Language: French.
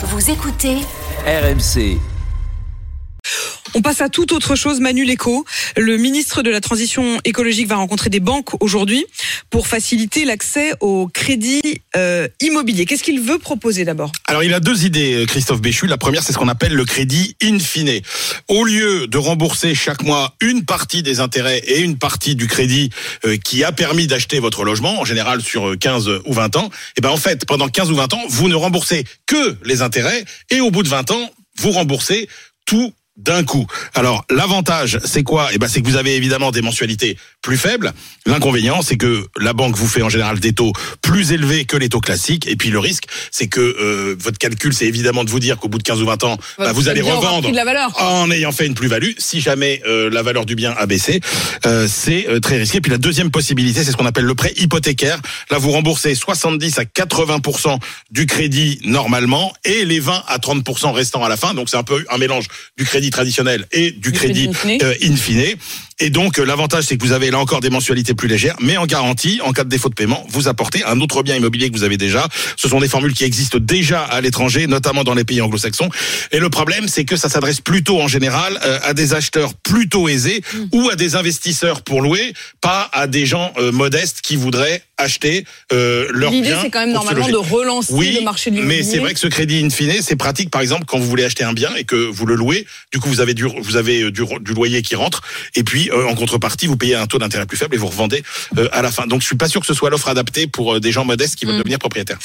Vous écoutez RMC. On passe à toute autre chose, Manu Léco. Le ministre de la Transition écologique va rencontrer des banques aujourd'hui pour faciliter l'accès au crédit euh, immobilier. Qu'est-ce qu'il veut proposer d'abord? Alors il a deux idées, Christophe Béchu. La première, c'est ce qu'on appelle le crédit in fine. Au lieu de rembourser chaque mois une partie des intérêts et une partie du crédit euh, qui a permis d'acheter votre logement, en général sur 15 ou 20 ans, et ben en fait, pendant 15 ou 20 ans, vous ne remboursez que les intérêts et au bout de 20 ans, vous remboursez tout d'un coup. Alors l'avantage, c'est quoi? Eh ben, c'est que vous avez évidemment des mensualités plus faibles. L'inconvénient, c'est que la banque vous fait en général des taux plus élevés que les taux classiques. Et puis le risque, c'est que euh, votre calcul, c'est évidemment de vous dire qu'au bout de 15 ou 20 ans, bah, vous allez revendre pris de la valeur. en ayant fait une plus-value. Si jamais euh, la valeur du bien a baissé, euh, c'est euh, très risqué. Puis la deuxième possibilité, c'est ce qu'on appelle le prêt hypothécaire. Là, vous remboursez 70 à 80% du crédit normalement et les 20 à 30 restants à la fin. Donc c'est un peu un mélange du crédit traditionnel et du, crédit, crédit in fine. euh, in fine. Et donc euh, l'avantage c'est que vous avez là encore des mensualités plus légères, mais en garantie, en cas de défaut de paiement, vous apportez un autre bien immobilier que vous avez déjà. Ce sont des formules qui existent déjà à l'étranger, notamment dans les pays anglo-saxons. Et le problème c'est que ça s'adresse plutôt en général euh, à des acheteurs plutôt aisés ou à des investisseurs pour louer, pas à des gens euh, modestes qui voudraient acheter euh, leur bien. L'idée, c'est quand même normalement de relancer Oui, le marché de l'immobilier. mais c'est vrai que ce crédit in fine, c'est pratique par exemple quand vous voulez acheter un bien et que vous le louez. Du coup, vous avez du, vous avez euh, du, du loyer qui rentre et puis euh, en contrepartie, vous payez un taux d'intérêt plus faible et vous revendez euh, à la fin. Donc, je suis pas sûr que ce soit l'offre adaptée pour euh, des gens modestes qui veulent Mm. devenir propriétaires.